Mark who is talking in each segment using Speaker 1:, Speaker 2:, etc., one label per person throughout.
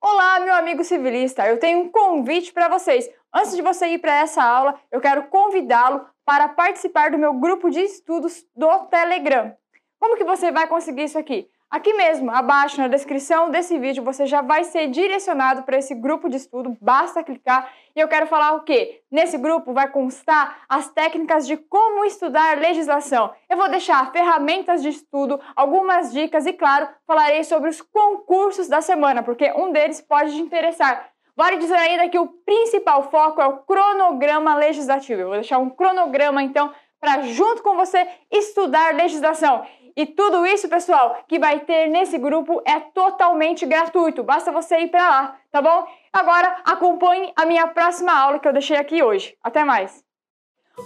Speaker 1: Olá, meu amigo civilista, eu tenho um convite para vocês. Antes de você ir para essa aula, eu quero convidá-lo para participar do meu grupo de estudos do Telegram. Como que você vai conseguir isso aqui? Aqui mesmo, abaixo na descrição desse vídeo, você já vai ser direcionado para esse grupo de estudo, basta clicar. E eu quero falar o quê? Nesse grupo vai constar as técnicas de como estudar legislação. Eu vou deixar ferramentas de estudo, algumas dicas e, claro, falarei sobre os concursos da semana, porque um deles pode te interessar. Vale dizer ainda que o principal foco é o cronograma legislativo. Eu vou deixar um cronograma, então, para junto com você estudar legislação. E tudo isso, pessoal, que vai ter nesse grupo é totalmente gratuito. Basta você ir para lá, tá bom? Agora acompanhe a minha próxima aula que eu deixei aqui hoje. Até mais!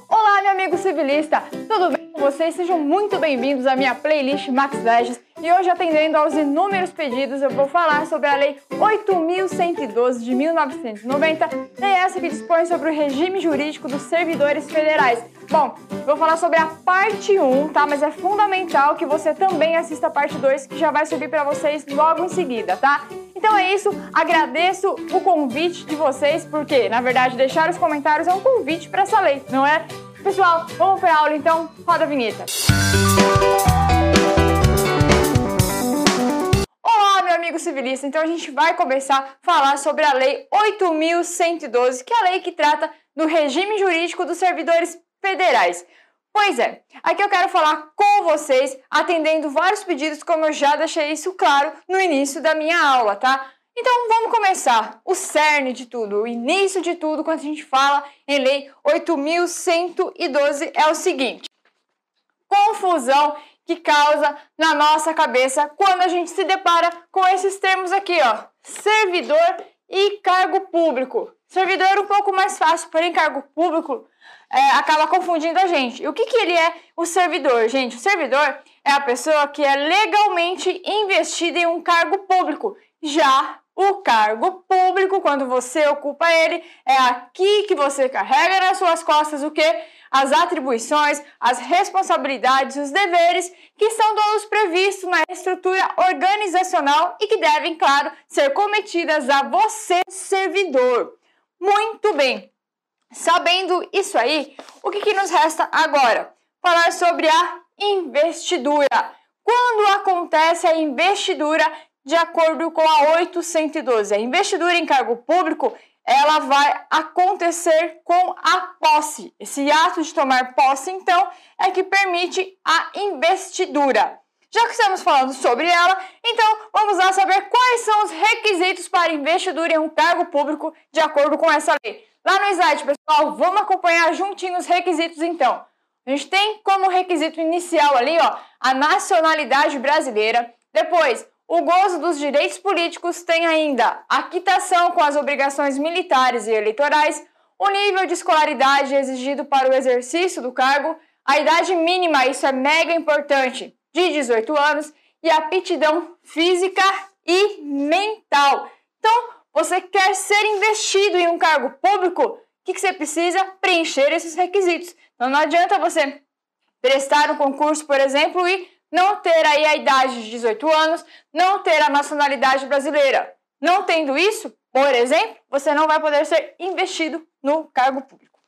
Speaker 1: Olá, meu amigo civilista! Tudo bem vocês? Sejam muito bem-vindos à minha playlist Max Legis. E hoje, atendendo aos inúmeros pedidos, eu vou falar sobre a Lei 8.112 de 1990, lei essa que dispõe sobre o regime jurídico dos servidores federais. Bom, vou falar sobre a parte 1, tá? Mas é fundamental que você também assista a parte 2, que já vai subir para vocês logo em seguida, tá? Então é isso, agradeço o convite de vocês, porque na verdade deixar os comentários é um convite para essa lei, não é? Pessoal, vamos para a aula então, roda a vinheta. Olá, meu amigo civilista, então a gente vai começar a falar sobre a Lei 8.112, que é a lei que trata do regime jurídico dos servidores federais. Pois é, aqui eu quero falar com vocês, atendendo vários pedidos, como eu já deixei isso claro no início da minha aula, tá? Então vamos começar. O cerne de tudo, o início de tudo, quando a gente fala em Lei 8.112, é o seguinte: confusão que causa na nossa cabeça quando a gente se depara com esses termos aqui, ó: servidor e cargo público. Servidor um pouco mais fácil, porém cargo público é, acaba confundindo a gente. E o que, que ele é o servidor, gente? O servidor é a pessoa que é legalmente investida em um cargo público. Já o cargo público, quando você ocupa ele, é aqui que você carrega nas suas costas o que? As atribuições, as responsabilidades, os deveres que são todos previstos na estrutura organizacional e que devem, claro, ser cometidas a você, servidor. Muito bem. Sabendo isso aí, o que, que nos resta agora? Falar sobre a investidura. Quando acontece a investidura de acordo com a 812? A investidura em cargo público ela vai acontecer com a posse. Esse ato de tomar posse, então, é que permite a investidura. Já que estamos falando sobre ela, então vamos lá saber quais são os requisitos para investidura em um cargo público de acordo com essa lei. Lá no slide, pessoal, vamos acompanhar juntinho os requisitos então. A gente tem como requisito inicial ali, ó, a nacionalidade brasileira. Depois, o gozo dos direitos políticos tem ainda a quitação com as obrigações militares e eleitorais, o nível de escolaridade exigido para o exercício do cargo, a idade mínima, isso é mega importante, de 18 anos, e a aptidão física e mental. Então, você quer ser investido em um cargo público, o que, que você precisa? Preencher esses requisitos. Então não adianta você prestar um concurso, por exemplo, e não ter aí a idade de 18 anos, não ter a nacionalidade brasileira. Não tendo isso, por exemplo, você não vai poder ser investido no cargo público.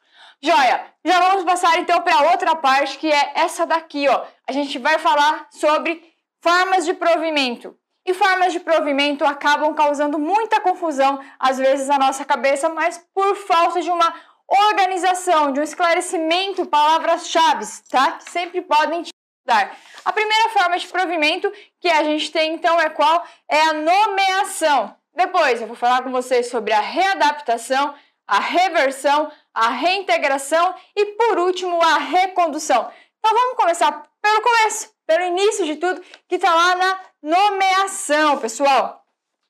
Speaker 1: Joia, já vamos passar então para outra parte que é essa daqui, ó. A gente vai falar sobre formas de provimento. E formas de provimento acabam causando muita confusão, às vezes, na nossa cabeça, mas por falta de uma organização, de um esclarecimento, palavras-chave, tá? Que sempre podem te dar. A primeira forma de provimento que a gente tem, então, é qual? É a nomeação. Depois eu vou falar com vocês sobre a readaptação, a reversão, a reintegração e, por último, a recondução. Então vamos começar pelo começo, pelo início de tudo, que está lá na nomeação, pessoal.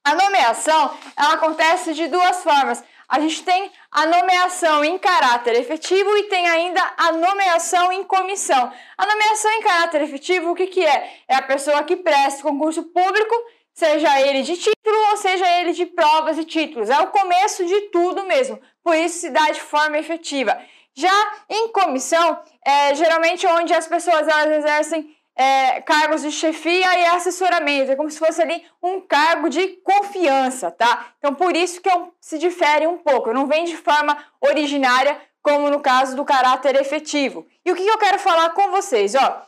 Speaker 1: A nomeação, ela acontece de duas formas. A gente tem a nomeação em caráter efetivo e tem ainda a nomeação em comissão. A nomeação em caráter efetivo, o que, que é? É a pessoa que presta concurso público, seja ele de título ou seja ele de provas e títulos. É o começo de tudo mesmo, por isso se dá de forma efetiva. Já em comissão, é geralmente onde as pessoas elas exercem é, cargos de chefia e assessoramento, é como se fosse ali um cargo de confiança, tá? Então, por isso que se difere um pouco, não vem de forma originária, como no caso do caráter efetivo. E o que eu quero falar com vocês, ó?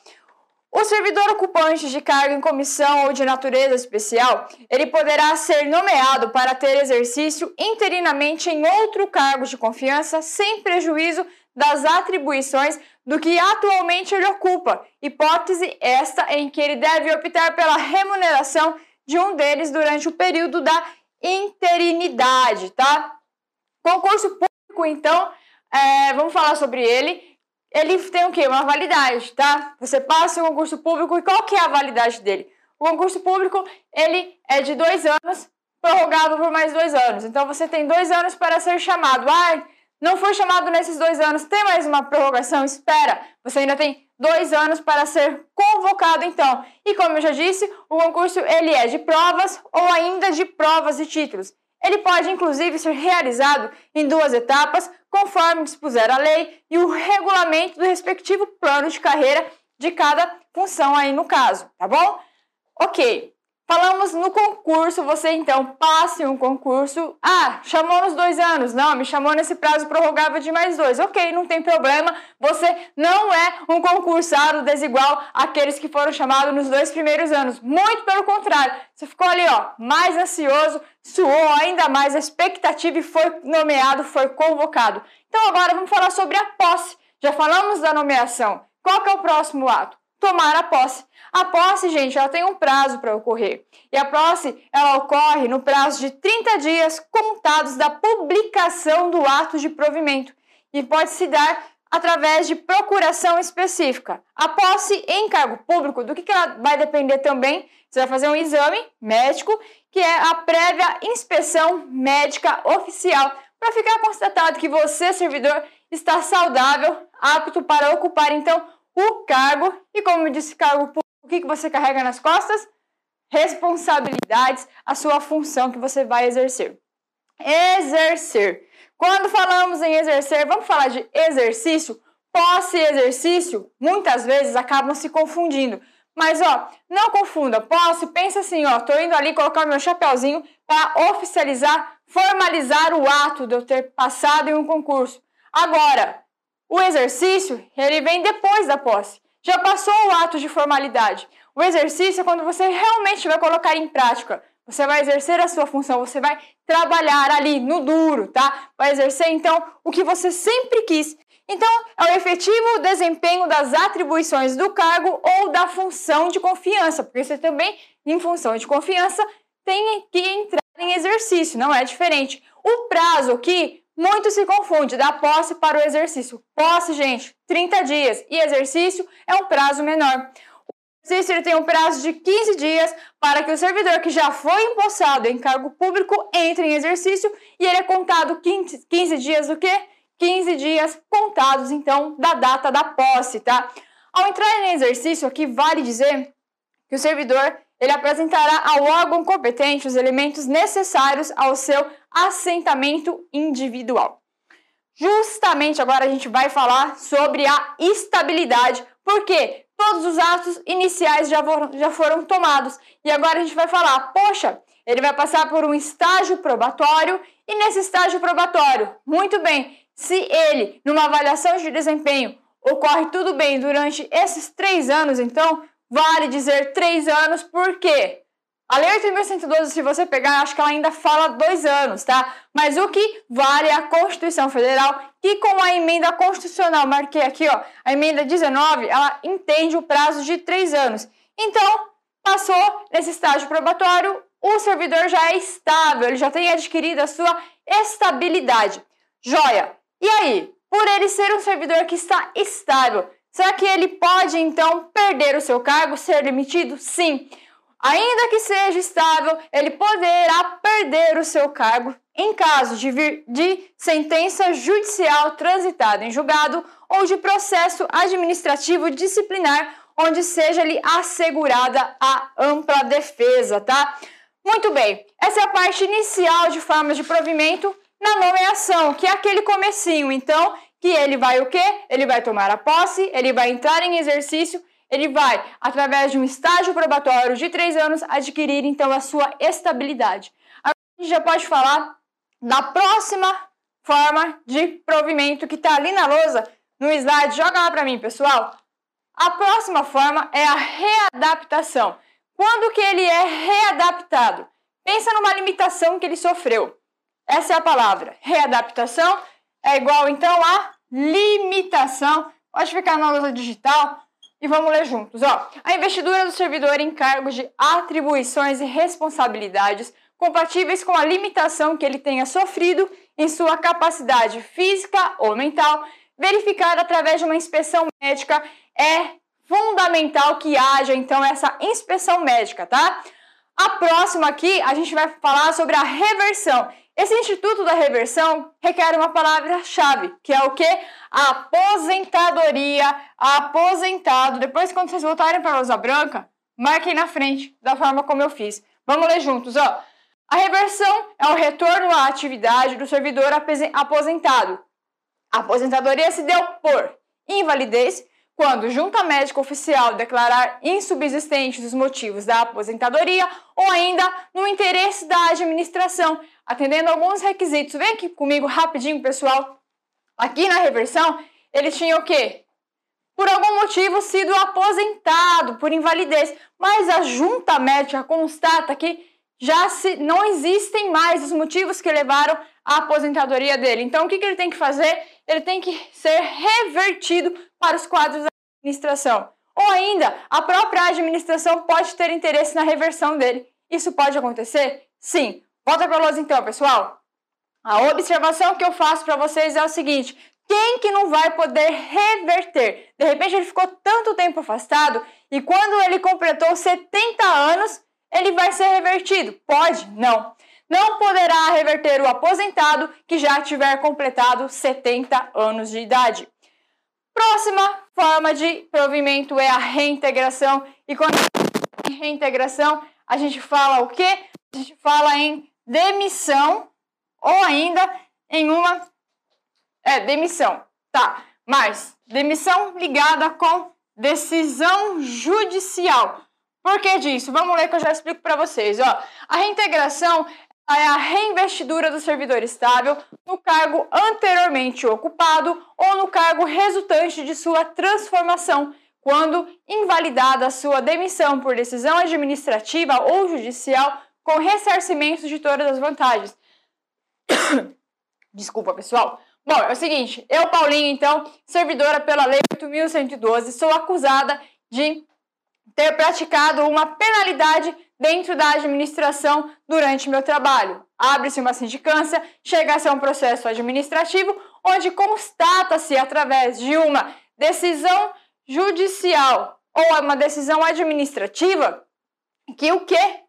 Speaker 1: O servidor ocupante de cargo em comissão ou de natureza especial, ele poderá ser nomeado para ter exercício interinamente em outro cargo de confiança, sem prejuízo das atribuições do que atualmente ele ocupa, hipótese esta em que ele deve optar pela remuneração de um deles durante o período da interinidade, tá? Concurso público, então, é, vamos falar sobre ele. Ele tem o quê? Uma validade, tá? Você passa o concurso público e qual que é a validade dele? O concurso público, ele é de dois anos, prorrogável por mais dois anos. Então, você tem dois anos para ser chamado. Ah, não foi chamado nesses dois anos, tem mais uma prorrogação? Espera, você ainda tem dois anos para ser convocado então. E como eu já disse, o concurso ele é de provas ou ainda de provas e títulos. Ele pode inclusive ser realizado em duas etapas, conforme dispuser a lei e o regulamento do respectivo plano de carreira de cada função aí no caso, tá bom? Ok. Falamos no concurso, você então passe um concurso. Ah, chamou nos dois anos. Não, me chamou nesse prazo prorrogável de mais dois. Ok, não tem problema. Você não é um concursado desigual àqueles que foram chamados nos dois primeiros anos. Muito pelo contrário. Você ficou ali, ó, mais ansioso, suou ainda mais a expectativa e foi nomeado, foi convocado. Então agora vamos falar sobre a posse. Já falamos da nomeação. Qual que é o próximo ato? Tomar a posse. A posse, gente, ela tem um prazo para ocorrer. E a posse, ela ocorre no prazo de 30 dias contados da publicação do ato de provimento e pode se dar através de procuração específica. A posse em cargo público, do que, que ela vai depender também? Você vai fazer um exame médico, que é a prévia inspeção médica oficial, para ficar constatado que você, servidor, está saudável, apto para ocupar então o cargo. E como disse, cargo público o que, que você carrega nas costas? Responsabilidades, a sua função que você vai exercer. Exercer. Quando falamos em exercer, vamos falar de exercício? Posse e exercício muitas vezes acabam se confundindo. Mas ó, não confunda. Posse, pensa assim, ó, tô indo ali colocar meu chapéuzinho para oficializar, formalizar o ato de eu ter passado em um concurso. Agora, o exercício, ele vem depois da posse já passou o ato de formalidade. O exercício é quando você realmente vai colocar em prática. Você vai exercer a sua função, você vai trabalhar ali no duro, tá? Vai exercer então o que você sempre quis. Então, é o efetivo desempenho das atribuições do cargo ou da função de confiança, porque você também, em função de confiança, tem que entrar em exercício, não é diferente. O prazo aqui muito se confunde da posse para o exercício. Posse, gente, 30 dias e exercício é um prazo menor. O exercício tem um prazo de 15 dias para que o servidor que já foi empossado em cargo público entre em exercício e ele é contado 15, 15 dias do quê? 15 dias contados, então, da data da posse, tá? Ao entrar em exercício aqui, vale dizer que o servidor ele apresentará ao órgão competente os elementos necessários ao seu assentamento individual. Justamente agora a gente vai falar sobre a estabilidade, porque todos os atos iniciais já foram, já foram tomados e agora a gente vai falar, poxa, ele vai passar por um estágio probatório e nesse estágio probatório, muito bem, se ele, numa avaliação de desempenho, ocorre tudo bem durante esses três anos, então vale dizer três anos, por quê? A Lei 8.112, se você pegar, acho que ela ainda fala dois anos, tá? Mas o que vale é a Constituição Federal, que com a emenda constitucional, marquei aqui, ó, a emenda 19, ela entende o prazo de três anos. Então, passou nesse estágio probatório, o servidor já é estável, ele já tem adquirido a sua estabilidade. Joia! E aí, por ele ser um servidor que está estável, será que ele pode então perder o seu cargo, ser demitido? Sim. Ainda que seja estável, ele poderá perder o seu cargo em caso de, vir, de sentença judicial transitada em julgado ou de processo administrativo disciplinar, onde seja-lhe assegurada a ampla defesa, tá? Muito bem, essa é a parte inicial de formas de provimento na nomeação, que é aquele comecinho. Então, que ele vai o quê? Ele vai tomar a posse, ele vai entrar em exercício ele vai, através de um estágio probatório de três anos, adquirir então a sua estabilidade. Agora a gente já pode falar da próxima forma de provimento que está ali na lousa, no slide. Joga lá para mim, pessoal. A próxima forma é a readaptação. Quando que ele é readaptado? Pensa numa limitação que ele sofreu. Essa é a palavra. Readaptação é igual, então, a limitação. Pode ficar na lousa digital e vamos ler juntos. Ó, a investidura do servidor em cargos de atribuições e responsabilidades compatíveis com a limitação que ele tenha sofrido em sua capacidade física ou mental, verificada através de uma inspeção médica, é fundamental que haja então essa inspeção médica, tá? A próxima aqui a gente vai falar sobre a reversão. Esse instituto da reversão requer uma palavra-chave, que é o que? Aposentadoria, aposentado. Depois, quando vocês voltarem para a lousa branca, marquem na frente, da forma como eu fiz. Vamos ler juntos, ó. A reversão é o retorno à atividade do servidor aposentado. A aposentadoria se deu por invalidez, quando junta médica oficial declarar insubsistentes os motivos da aposentadoria ou ainda no interesse da administração, atendendo alguns requisitos. Vem aqui comigo rapidinho, pessoal. Aqui na reversão, ele tinha o quê? Por algum motivo sido aposentado por invalidez, mas a junta médica constata que já se, não existem mais os motivos que levaram à aposentadoria dele. Então, o que, que ele tem que fazer? Ele tem que ser revertido para os quadros da administração. Ou ainda, a própria administração pode ter interesse na reversão dele. Isso pode acontecer? Sim. Volta para nós então, pessoal. A observação que eu faço para vocês é o seguinte: quem que não vai poder reverter? De repente ele ficou tanto tempo afastado e quando ele completou 70 anos, ele vai ser revertido? Pode? Não. Não poderá reverter o aposentado que já tiver completado 70 anos de idade. Próxima forma de provimento é a reintegração. E quando a reintegração, a gente fala o quê? A gente fala em demissão ou ainda em uma é demissão. Tá, mas demissão ligada com decisão judicial. Por que disso? Vamos ler que eu já explico para vocês. Ó. A reintegração é a reinvestidura do servidor estável no cargo anteriormente ocupado ou no cargo resultante de sua transformação, quando invalidada a sua demissão por decisão administrativa ou judicial com ressarcimento de todas as vantagens. Desculpa, pessoal. Bom, é o seguinte, eu, Paulinho, então, servidora pela Lei 8.112, sou acusada de ter praticado uma penalidade dentro da administração durante meu trabalho. Abre-se uma sindicância, chega a um processo administrativo, onde constata-se através de uma decisão judicial ou uma decisão administrativa que o quê?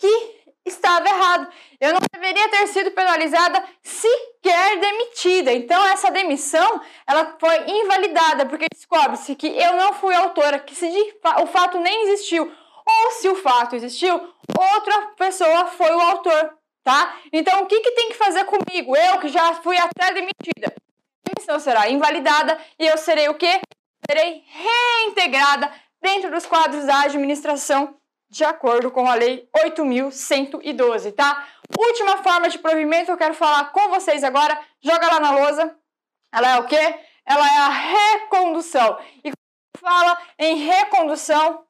Speaker 1: Que estava errado. Eu não deveria ter sido penalizada, sequer demitida. Então essa demissão, ela foi invalidada porque descobre-se que eu não fui autora, que se o fato nem existiu, ou se o fato existiu, outra pessoa foi o autor, tá? Então o que que tem que fazer comigo? Eu que já fui até demitida. A demissão será invalidada e eu serei o quê? Serei reintegrada dentro dos quadros da administração de acordo com a Lei 8.112, tá? Última forma de provimento que eu quero falar com vocês agora, joga lá na lousa. Ela é o quê? Ela é a recondução. E quando fala em recondução,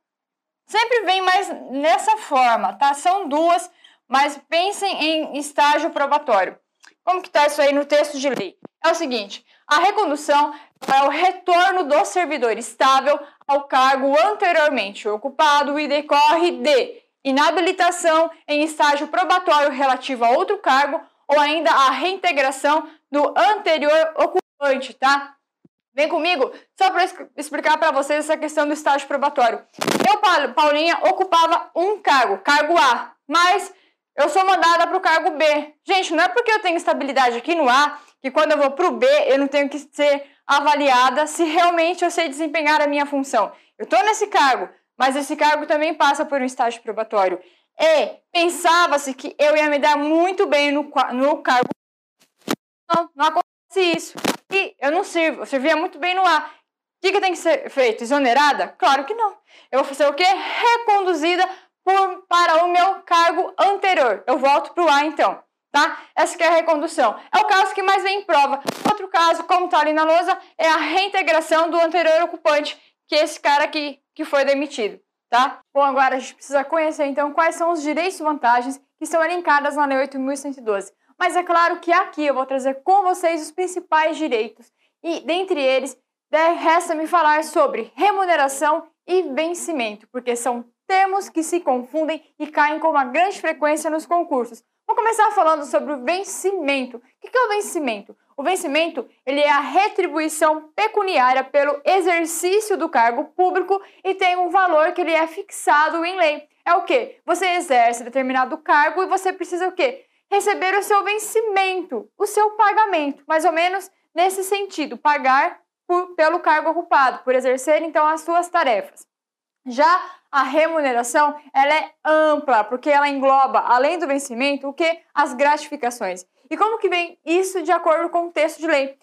Speaker 1: sempre vem mais nessa forma, tá? São duas, mas pensem em estágio probatório. Como que tá isso aí no texto de lei? É o seguinte, a recondução é o retorno do servidor estável ao cargo anteriormente ocupado e decorre de inabilitação em estágio probatório relativo a outro cargo ou ainda a reintegração do anterior ocupante, tá? Vem comigo, só para explicar para vocês essa questão do estágio probatório. Eu, Paulinha, ocupava um cargo, cargo A, mas eu sou mandada para o cargo B. Gente, não é porque eu tenho estabilidade aqui no A que quando eu vou para o B eu não tenho que ser avaliada se realmente eu sei desempenhar a minha função. Eu estou nesse cargo, mas esse cargo também passa por um estágio probatório. E pensava-se que eu ia me dar muito bem no, no cargo. Não, não acontece isso. E eu não sirvo, eu servia muito bem no A. que, que tem que ser feito? Exonerada? Claro que não. Eu vou fazer o quê? Reconduzida por, para o meu cargo anterior. Eu volto para o A então. Tá? Essa que é a recondução. É o caso que mais vem em prova. Outro caso, como está ali na lousa, é a reintegração do anterior ocupante, que é esse cara aqui que foi demitido. Tá? Bom, agora a gente precisa conhecer então quais são os direitos e vantagens que estão elencadas na Lei 8.112. Mas é claro que aqui eu vou trazer com vocês os principais direitos e, dentre eles, resta-me falar sobre remuneração e vencimento, porque são termos que se confundem e caem com uma grande frequência nos concursos. Vou começar falando sobre o vencimento. O que é o vencimento? O vencimento ele é a retribuição pecuniária pelo exercício do cargo público e tem um valor que ele é fixado em lei. É o que? Você exerce determinado cargo e você precisa o quê? Receber o seu vencimento, o seu pagamento, mais ou menos nesse sentido, pagar por, pelo cargo ocupado, por exercer então as suas tarefas. Já a remuneração ela é ampla, porque ela engloba, além do vencimento, o que? As gratificações. E como que vem isso de acordo com o texto de lei?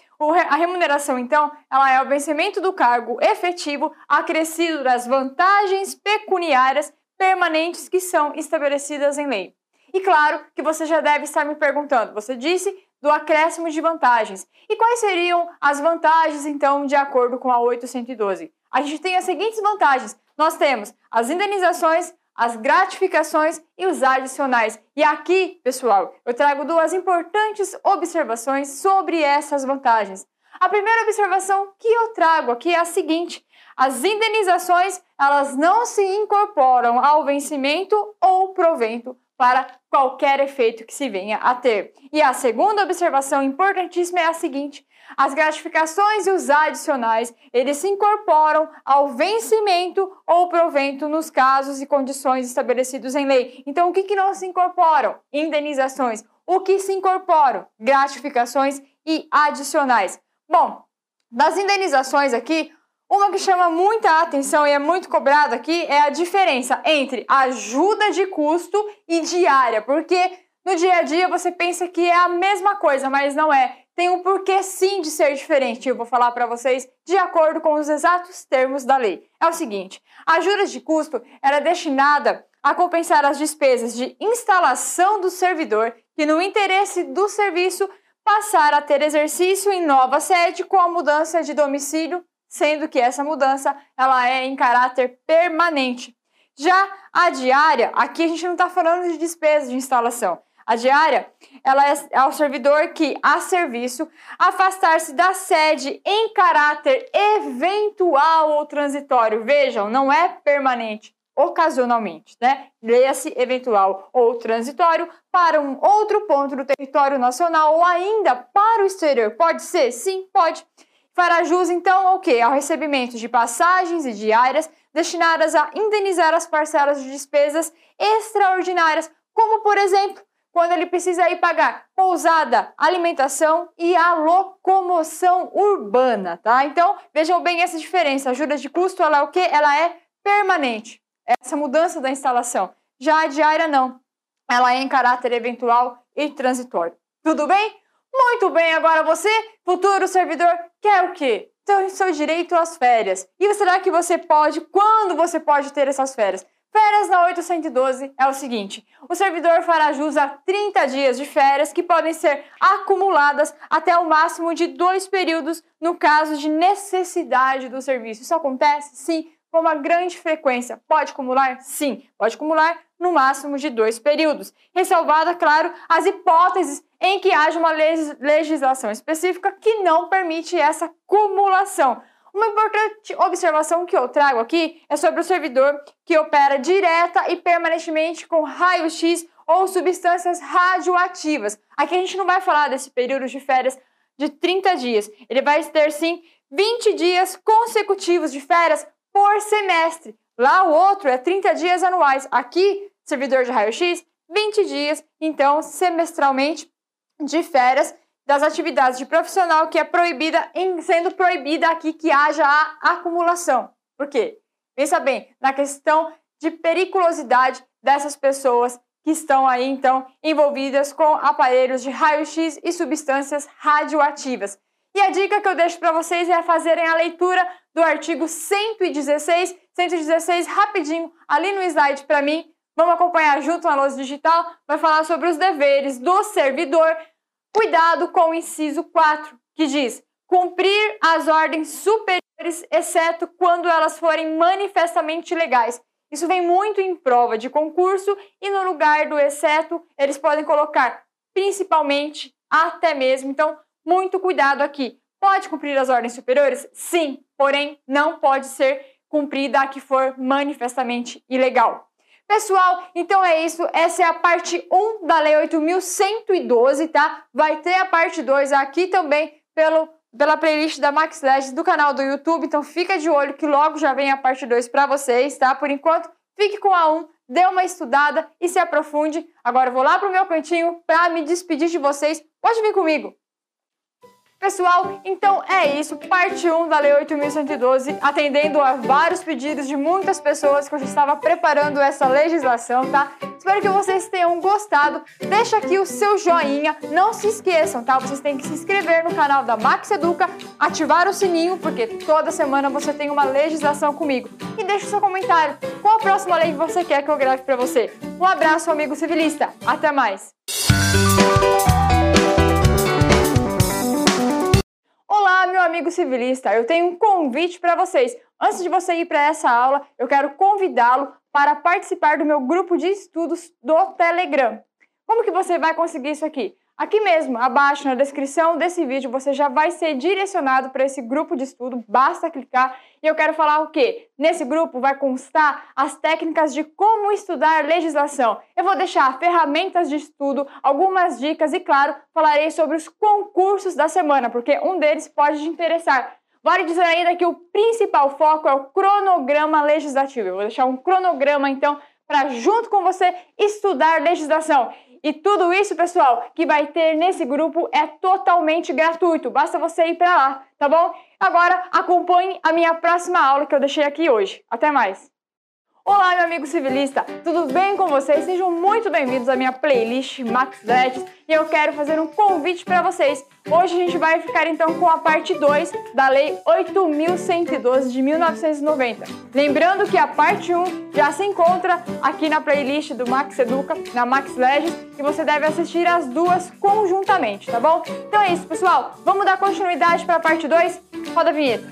Speaker 1: a remuneração, então, ela é o vencimento do cargo efetivo acrescido das vantagens pecuniárias permanentes que são estabelecidas em lei. E claro que você já deve estar me perguntando, você disse do acréscimo de vantagens. E quais seriam as vantagens, então, de acordo com a 812? A gente tem as seguintes vantagens nós temos as indenizações, as gratificações e os adicionais. E aqui, pessoal, eu trago duas importantes observações sobre essas vantagens. A primeira observação que eu trago aqui é a seguinte: as indenizações, elas não se incorporam ao vencimento ou provento para qualquer efeito que se venha a ter. E a segunda observação importantíssima é a seguinte: as gratificações e os adicionais, eles se incorporam ao vencimento ou provento nos casos e condições estabelecidos em lei. Então, o que, que não se incorporam? Indenizações. O que se incorporam? Gratificações e adicionais. Bom, das indenizações aqui, uma que chama muita atenção e é muito cobrada aqui é a diferença entre ajuda de custo e diária, porque no dia a dia você pensa que é a mesma coisa, mas não é tem um porquê sim de ser diferente. Eu vou falar para vocês de acordo com os exatos termos da lei. É o seguinte: a ajuda de custo era destinada a compensar as despesas de instalação do servidor que, no interesse do serviço, passar a ter exercício em nova sede com a mudança de domicílio, sendo que essa mudança ela é em caráter permanente. Já a diária, aqui a gente não está falando de despesa de instalação. A diária ela é ao servidor que, a serviço, afastar-se da sede em caráter eventual ou transitório. Vejam, não é permanente, ocasionalmente, né? Leia-se eventual ou transitório para um outro ponto do território nacional ou ainda para o exterior. Pode ser? Sim, pode. Fará jus, então, ao quê? Ao recebimento de passagens e diárias destinadas a indenizar as parcelas de despesas extraordinárias, como, por exemplo, quando ele precisa ir pagar pousada, alimentação e a locomoção urbana, tá? Então, vejam bem essa diferença. A ajuda de custo, ela é o quê? Ela é permanente. Essa mudança da instalação. Já a diária, não. Ela é em caráter eventual e transitório. Tudo bem? Muito bem, agora você, futuro servidor, quer o quê? Então, seu direito às férias. E será que você pode, quando você pode ter essas férias? Férias na 812 é o seguinte: o servidor fará jus a 30 dias de férias que podem ser acumuladas até o máximo de dois períodos no caso de necessidade do serviço. Isso acontece? Sim, com uma grande frequência. Pode acumular? Sim, pode acumular no máximo de dois períodos. Ressalvada, claro, as hipóteses em que haja uma legislação específica que não permite essa cumulação. Uma importante observação que eu trago aqui é sobre o servidor que opera direta e permanentemente com raio-x ou substâncias radioativas. Aqui a gente não vai falar desse período de férias de 30 dias. Ele vai ter sim 20 dias consecutivos de férias por semestre. Lá o outro é 30 dias anuais. Aqui, servidor de raio-x, 20 dias, então semestralmente de férias das atividades de profissional que é proibida, em, sendo proibida aqui que haja a acumulação. Por quê? Pensa bem na questão de periculosidade dessas pessoas que estão aí, então, envolvidas com aparelhos de raio-x e substâncias radioativas. E a dica que eu deixo para vocês é fazerem a leitura do artigo 116. 116, rapidinho, ali no slide para mim. Vamos acompanhar junto na lousa digital. Vai falar sobre os deveres do servidor. Cuidado com o inciso 4, que diz cumprir as ordens superiores, exceto quando elas forem manifestamente legais. Isso vem muito em prova de concurso e no lugar do exceto, eles podem colocar principalmente, até mesmo. Então, muito cuidado aqui. Pode cumprir as ordens superiores? Sim, porém não pode ser cumprida a que for manifestamente ilegal. Pessoal, então é isso. Essa é a parte 1 da Lei 8.112, tá? Vai ter a parte 2 aqui também pelo, pela playlist da Max Legends do canal do YouTube. Então fica de olho que logo já vem a parte 2 para vocês, tá? Por enquanto, fique com a 1, dê uma estudada e se aprofunde. Agora eu vou lá pro meu cantinho para me despedir de vocês. Pode vir comigo. Pessoal, então é isso, parte 1 da Lei 8.112, atendendo a vários pedidos de muitas pessoas que eu já estava preparando essa legislação, tá? Espero que vocês tenham gostado. Deixa aqui o seu joinha, não se esqueçam, tá? Vocês têm que se inscrever no canal da Max Educa, ativar o sininho, porque toda semana você tem uma legislação comigo. E deixa o seu comentário, qual a próxima lei que você quer que eu grave para você. Um abraço, amigo civilista, até mais! Olá, meu amigo civilista, eu tenho um convite para vocês. Antes de você ir para essa aula, eu quero convidá-lo para participar do meu grupo de estudos do Telegram. Como que você vai conseguir isso aqui? Aqui mesmo, abaixo na descrição desse vídeo, você já vai ser direcionado para esse grupo de estudo, basta clicar. E eu quero falar o quê? Nesse grupo vai constar as técnicas de como estudar legislação. Eu vou deixar ferramentas de estudo, algumas dicas e, claro, falarei sobre os concursos da semana, porque um deles pode te interessar. Vale dizer ainda que o principal foco é o cronograma legislativo. Eu vou deixar um cronograma, então, para junto com você estudar legislação. E tudo isso, pessoal, que vai ter nesse grupo é totalmente gratuito. Basta você ir para lá, tá bom? Agora acompanhe a minha próxima aula que eu deixei aqui hoje. Até mais! Olá, meu amigo civilista, tudo bem com vocês? Sejam muito bem-vindos à minha playlist Max Dreads e eu quero fazer um convite para vocês. Hoje a gente vai ficar então com a parte 2 da Lei 8.112 de 1990. Lembrando que a parte 1 já se encontra aqui na playlist do Max Educa, na Max Legends, e você deve assistir as duas conjuntamente, tá bom? Então é isso, pessoal. Vamos dar continuidade para a parte 2? Roda a vinheta.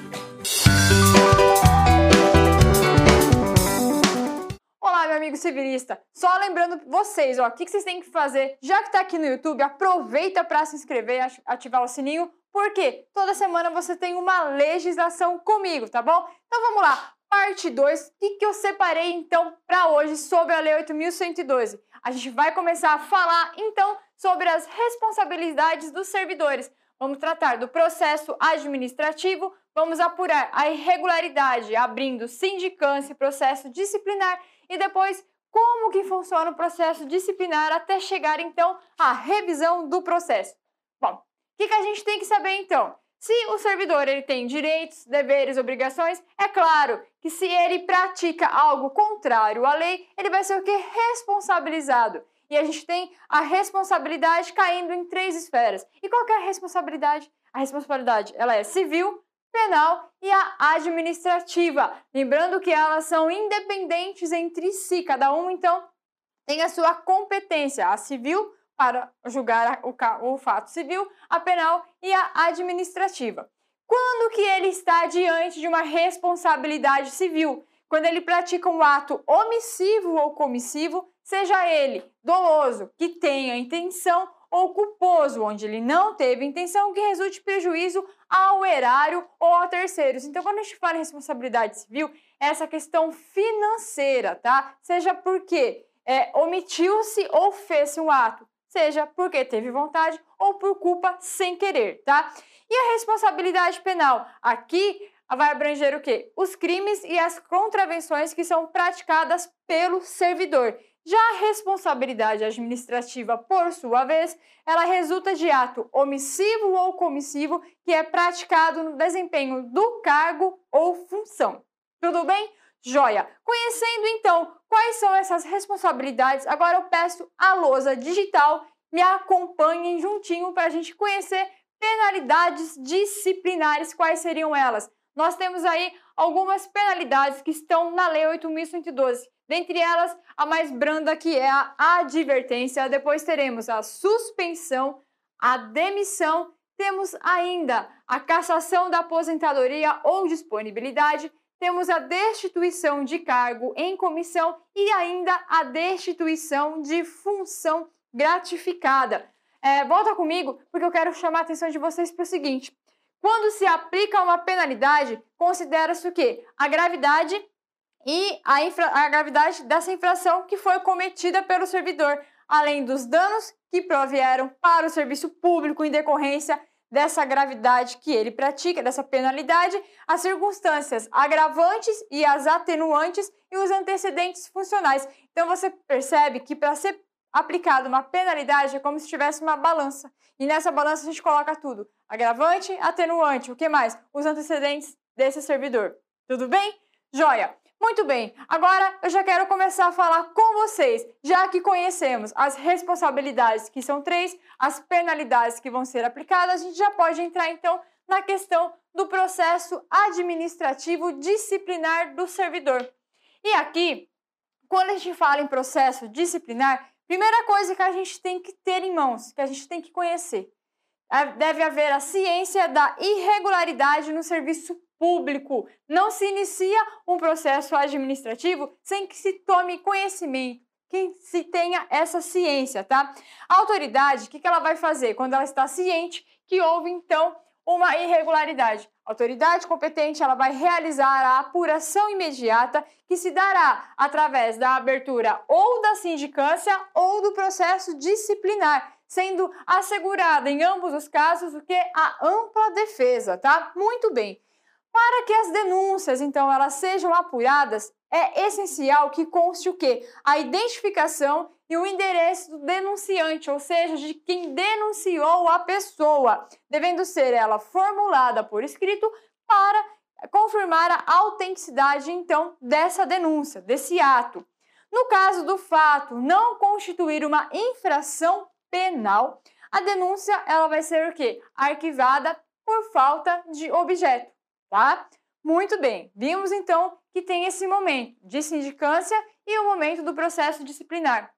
Speaker 1: Olá, meu amigo civilista. Só lembrando vocês, ó, o que, que vocês têm que fazer, já que está aqui no YouTube, aproveita para se inscrever e ativar o sininho, porque toda semana você tem uma legislação comigo, tá bom? Então vamos lá. Parte 2, o que, que eu separei então para hoje sobre a Lei 8.112? A gente vai começar a falar então sobre as responsabilidades dos servidores. Vamos tratar do processo administrativo, vamos apurar a irregularidade, abrindo sindicância e processo disciplinar e depois como que funciona o processo disciplinar até chegar então à revisão do processo. Bom, o que, que a gente tem que saber então? Se o servidor ele tem direitos, deveres, obrigações, é claro que se ele pratica algo contrário à lei, ele vai ser o que? Responsabilizado. E a gente tem a responsabilidade caindo em três esferas. E qual é a responsabilidade? A responsabilidade ela é civil, penal e a administrativa. Lembrando que elas são independentes entre si, cada um então tem a sua competência, a civil para julgar o, o fato civil, a penal e a administrativa. Quando que ele está diante de uma responsabilidade civil? Quando ele pratica um ato omissivo ou comissivo, seja ele doloso, que tenha intenção ou culposo, onde ele não teve intenção que resulte prejuízo ao erário ou a terceiros. Então, quando a gente fala em responsabilidade civil, é essa questão financeira, tá? Seja porque é, omitiu-se ou fez um ato, seja porque teve vontade ou por culpa sem querer, tá? E a responsabilidade penal? Aqui vai abranger o quê? Os crimes e as contravenções que são praticadas pelo servidor. Já a responsabilidade administrativa, por sua vez, ela resulta de ato omissivo ou comissivo que é praticado no desempenho do cargo ou função. Tudo bem? Joia! Conhecendo então quais são essas responsabilidades, agora eu peço a lousa digital me acompanhem juntinho para a gente conhecer penalidades disciplinares, quais seriam elas? nós temos aí algumas penalidades que estão na Lei 8.112. Dentre elas, a mais branda que é a advertência, depois teremos a suspensão, a demissão, temos ainda a cassação da aposentadoria ou disponibilidade, temos a destituição de cargo em comissão e ainda a destituição de função gratificada. É, volta comigo, porque eu quero chamar a atenção de vocês para o seguinte: quando se aplica uma penalidade, considera-se o quê? A gravidade e a, infra, a gravidade dessa infração que foi cometida pelo servidor, além dos danos que provieram para o serviço público em decorrência dessa gravidade que ele pratica, dessa penalidade, as circunstâncias agravantes e as atenuantes e os antecedentes funcionais. Então você percebe que para ser aplicada uma penalidade é como se tivesse uma balança. E nessa balança a gente coloca tudo: agravante, atenuante, o que mais? Os antecedentes desse servidor. Tudo bem? Joia! Muito bem, agora eu já quero começar a falar com vocês, já que conhecemos as responsabilidades, que são três, as penalidades que vão ser aplicadas, a gente já pode entrar então na questão do processo administrativo disciplinar do servidor. E aqui, quando a gente fala em processo disciplinar, primeira coisa que a gente tem que ter em mãos, que a gente tem que conhecer, é, deve haver a ciência da irregularidade no serviço público. Não se inicia um processo administrativo sem que se tome conhecimento, que se tenha essa ciência, tá? A autoridade, o que, ela vai fazer quando ela está ciente que houve, então, uma irregularidade? A autoridade competente ela vai realizar a apuração imediata que se dará através da abertura ou da sindicância ou do processo disciplinar, sendo assegurada em ambos os casos o que a ampla defesa, tá? Muito bem. Para que as denúncias, então, elas sejam apuradas, é essencial que conste o quê? A identificação e o endereço do denunciante, ou seja, de quem denunciou a pessoa, devendo ser ela formulada por escrito para confirmar a autenticidade, então, dessa denúncia, desse ato. No caso do fato não constituir uma infração penal, a denúncia ela vai ser o quê? Arquivada por falta de objeto tá? Muito bem, vimos então que tem esse momento de sindicância e o momento do processo disciplinar.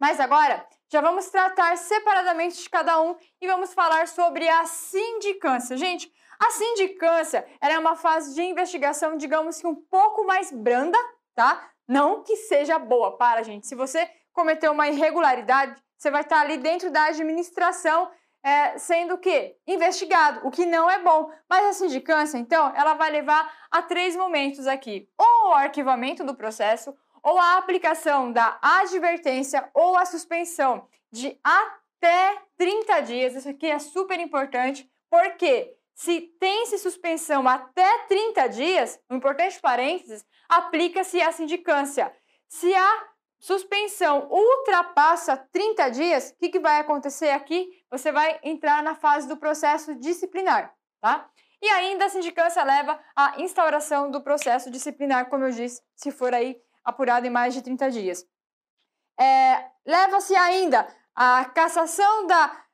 Speaker 1: Mas agora já vamos tratar separadamente de cada um e vamos falar sobre a sindicância. Gente, a sindicância é uma fase de investigação, digamos que um pouco mais branda, tá? Não que seja boa para, gente. Se você cometeu uma irregularidade, você vai estar ali dentro da administração é, sendo que investigado, o que não é bom. Mas a sindicância, então, ela vai levar a três momentos aqui: ou o arquivamento do processo, ou a aplicação da advertência ou a suspensão de até 30 dias. Isso aqui é super importante, porque se tem-se suspensão até 30 dias, um importante parênteses, aplica-se a sindicância. Se a suspensão ultrapassa 30 dias, o que, que vai acontecer aqui? Você vai entrar na fase do processo disciplinar, tá? E ainda a sindicância leva à instauração do processo disciplinar, como eu disse, se for aí apurado em mais de 30 dias. É, Leva-se ainda a cassação da.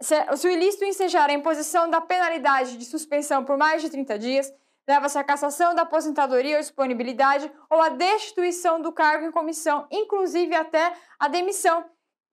Speaker 1: Se, se o ilícito ensejar a imposição da penalidade de suspensão por mais de 30 dias, leva-se a cassação da aposentadoria ou disponibilidade ou a destituição do cargo em comissão, inclusive até a demissão,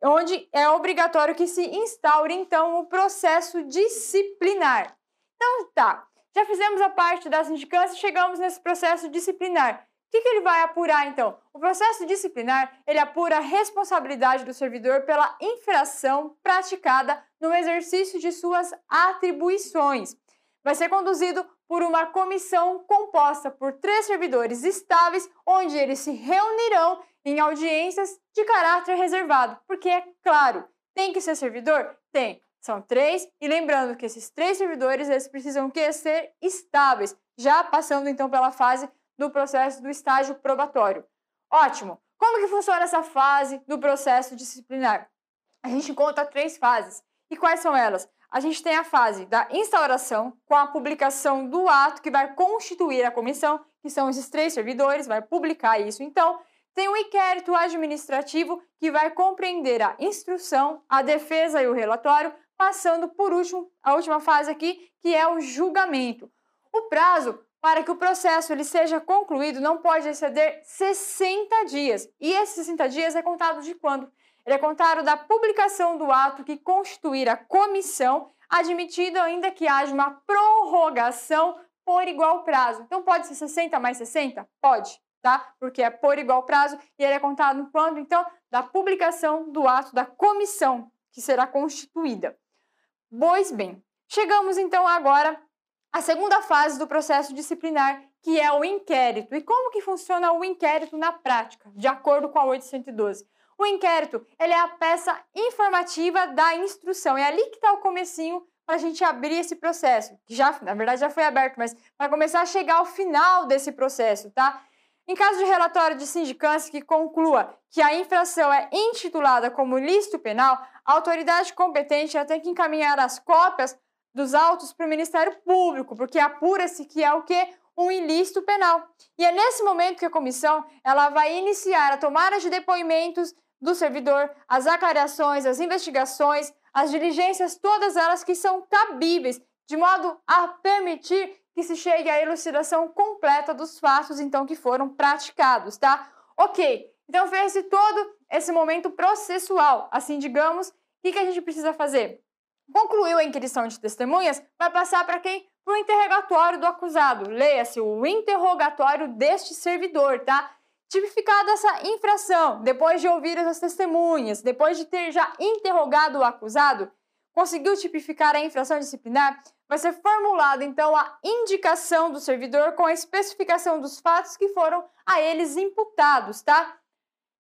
Speaker 1: onde é obrigatório que se instaure então o processo disciplinar. Então tá, já fizemos a parte da sindicância, chegamos nesse processo disciplinar. O que, que, ele vai apurar então? O processo disciplinar ele apura a responsabilidade do servidor pela infração praticada no exercício de suas atribuições. Vai ser conduzido por uma comissão composta por três servidores estáveis, onde eles se reunirão em audiências de caráter reservado. Porque, é claro, tem que ser servidor? Tem. São três, e lembrando que esses três servidores eles precisam que ser estáveis, já passando então pela fase do processo do estágio probatório. Ótimo! Como que funciona essa fase do processo disciplinar? A gente conta três fases. E quais são elas? A gente tem a fase da instauração, com a publicação do ato que vai constituir a comissão, que são esses três servidores, vai publicar isso. Então, tem o inquérito administrativo, que vai compreender a instrução, a defesa e o relatório, passando por último, a última fase aqui, que é o julgamento. O prazo para que o processo ele seja concluído não pode exceder 60 dias. E esses 60 dias é contado de quando? É contado da publicação do ato que constituir a comissão, admitido ainda que haja uma prorrogação por igual prazo. Então pode ser 60 mais 60? Pode, tá? Porque é por igual prazo e ele é contado quando? Então, da publicação do ato da comissão que será constituída. Pois bem, chegamos então agora à segunda fase do processo disciplinar, que é o inquérito. E como que funciona o inquérito na prática, de acordo com a 812? O inquérito, ele é a peça informativa da instrução. É ali que está o comecinho para a gente abrir esse processo, que já, na verdade, já foi aberto, mas para começar a chegar ao final desse processo, tá? Em caso de relatório de sindicância que conclua que a infração é intitulada como lícito penal, a autoridade competente tem que encaminhar as cópias dos autos para o Ministério Público, porque apura-se que é o que? Um ilícito penal. E é nesse momento que a comissão ela vai iniciar a tomada de depoimentos do servidor, as aclarações, as investigações, as diligências, todas elas que são cabíveis, de modo a permitir que se chegue à elucidação completa dos fatos, então, que foram praticados, tá? Ok, então fez-se todo esse momento processual, assim digamos, o que, que a gente precisa fazer? Concluiu a inquirição de testemunhas, vai passar para quem? Para o interrogatório do acusado. Leia-se o interrogatório deste servidor, tá? Tipificada essa infração, depois de ouvir as testemunhas, depois de ter já interrogado o acusado, conseguiu tipificar a infração disciplinar, vai ser formulada então a indicação do servidor com a especificação dos fatos que foram a eles imputados, tá?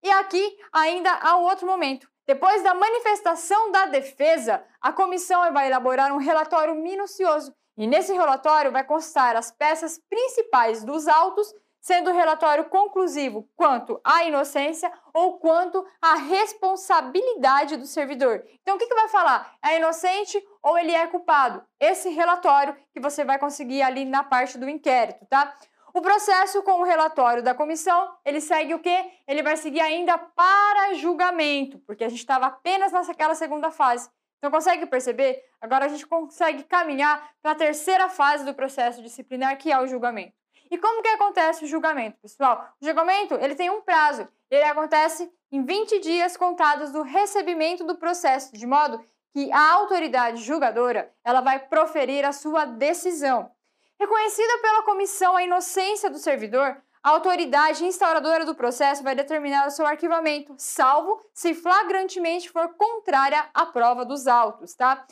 Speaker 1: E aqui ainda há um outro momento. Depois da manifestação da defesa, a comissão vai elaborar um relatório minucioso e nesse relatório vai constar as peças principais dos autos sendo o relatório conclusivo quanto à inocência ou quanto à responsabilidade do servidor. Então, o que, que vai falar? É inocente ou ele é culpado? Esse relatório que você vai conseguir ali na parte do inquérito, tá? O processo com o relatório da comissão, ele segue o quê? Ele vai seguir ainda para julgamento, porque a gente estava apenas naquela segunda fase. Então, consegue perceber? Agora a gente consegue caminhar para a terceira fase do processo disciplinar, que é o julgamento. E como que acontece o julgamento, pessoal? O julgamento, ele tem um prazo. Ele acontece em 20 dias contados do recebimento do processo, de modo que a autoridade julgadora, ela vai proferir a sua decisão. Reconhecida pela comissão a inocência do servidor, a autoridade instauradora do processo vai determinar o seu arquivamento, salvo se flagrantemente for contrária à prova dos autos, tá?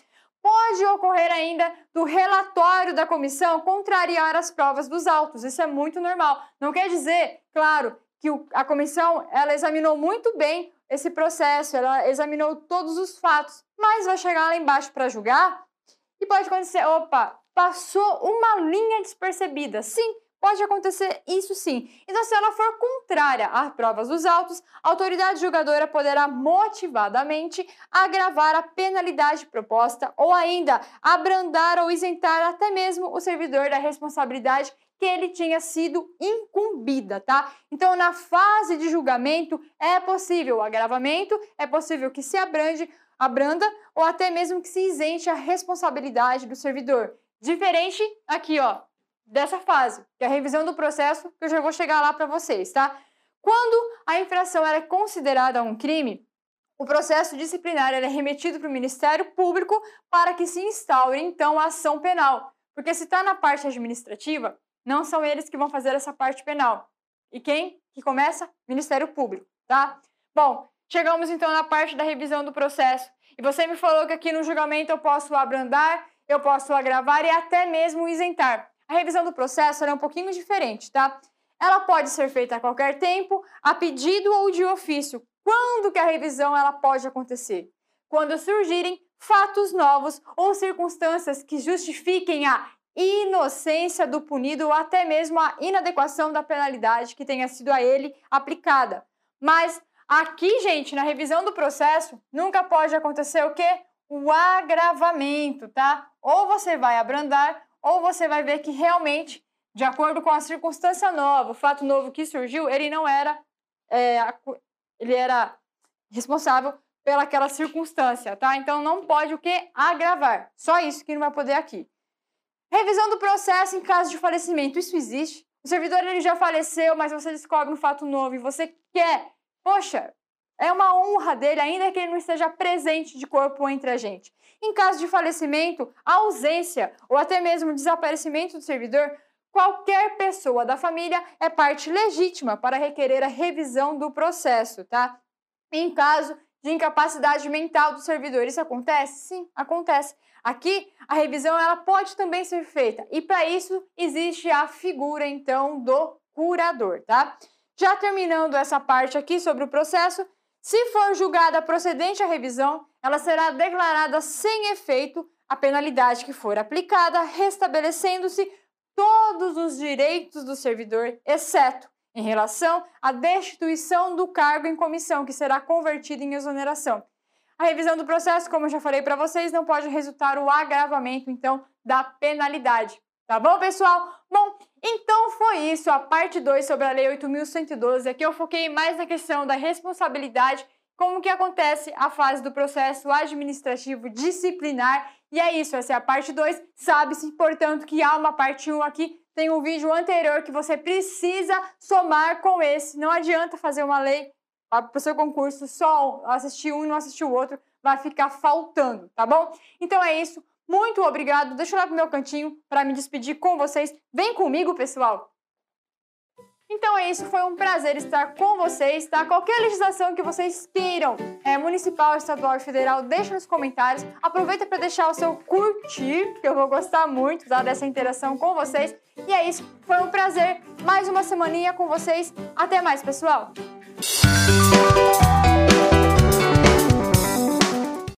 Speaker 1: Pode ocorrer ainda do relatório da comissão contrariar as provas dos autos. Isso é muito normal. Não quer dizer, claro, que a comissão ela examinou muito bem esse processo, ela examinou todos os fatos, mas vai chegar lá embaixo para julgar e pode acontecer, opa, passou uma linha despercebida. Sim, Pode acontecer isso sim. Então, se ela for contrária às provas dos autos, a autoridade julgadora poderá motivadamente agravar a penalidade proposta ou ainda abrandar ou isentar até mesmo o servidor da responsabilidade que ele tinha sido incumbida, tá? Então, na fase de julgamento, é possível o agravamento, é possível que se abrande, abranda ou até mesmo que se isente a responsabilidade do servidor. Diferente aqui, ó, dessa fase, que é a revisão do processo, que eu já vou chegar lá para vocês, tá? Quando a infração é considerada um crime, o processo disciplinar é remetido para o Ministério Público para que se instaure, então, a ação penal. Porque se está na parte administrativa, não são eles que vão fazer essa parte penal. E quem que começa? Ministério Público, tá? Bom, chegamos então na parte da revisão do processo. E você me falou que aqui no julgamento eu posso abrandar, eu posso agravar e até mesmo isentar. A revisão do processo é um pouquinho diferente, tá? Ela pode ser feita a qualquer tempo, a pedido ou de ofício. Quando que a revisão ela pode acontecer? Quando surgirem fatos novos ou circunstâncias que justifiquem a inocência do punido ou até mesmo a inadequação da penalidade que tenha sido a ele aplicada. Mas aqui, gente, na revisão do processo, nunca pode acontecer o quê? O agravamento, tá? Ou você vai abrandar ou você vai ver que realmente, de acordo com a circunstância nova, o fato novo que surgiu, ele não era, é, ele era responsável pelaquela circunstância, tá? Então não pode o que agravar. Só isso que não vai poder aqui. Revisão do processo em caso de falecimento. Isso existe. O servidor ele já faleceu, mas você descobre um fato novo e você quer. Poxa, é uma honra dele, ainda que ele não esteja presente de corpo entre a gente. Em caso de falecimento, ausência ou até mesmo desaparecimento do servidor, qualquer pessoa da família é parte legítima para requerer a revisão do processo, tá? Em caso de incapacidade mental do servidor, isso acontece? Sim, acontece. Aqui, a revisão ela pode também ser feita e para isso existe a figura então do curador, tá? Já terminando essa parte aqui sobre o processo, se for julgada procedente a revisão, ela será declarada sem efeito a penalidade que for aplicada, restabelecendo-se todos os direitos do servidor, exceto em relação à destituição do cargo em comissão, que será convertido em exoneração. A revisão do processo, como eu já falei para vocês, não pode resultar o agravamento, então, da penalidade. Tá bom, pessoal? Bom, então foi isso, a parte 2 sobre a Lei 8.112. Aqui eu foquei mais na questão da responsabilidade, como que acontece a fase do processo administrativo disciplinar. E é isso, essa é a parte 2. Sabe-se, portanto, que há uma parte 1 um aqui. Tem um vídeo anterior que você precisa somar com esse. Não adianta fazer uma lei para o seu concurso só assistir um e não assistir o outro. Vai ficar faltando, tá bom? Então é isso. Muito obrigado. Deixa eu lá pro meu cantinho para me despedir com vocês. Vem comigo, pessoal. Então é isso, foi um prazer estar com vocês, tá? Qualquer legislação que vocês queiram, é, municipal, estadual e federal, deixa nos comentários. Aproveita para deixar o seu curtir, que eu vou gostar muito tá, dessa interação com vocês. E é isso, foi um prazer. Mais uma semaninha com vocês. Até mais, pessoal!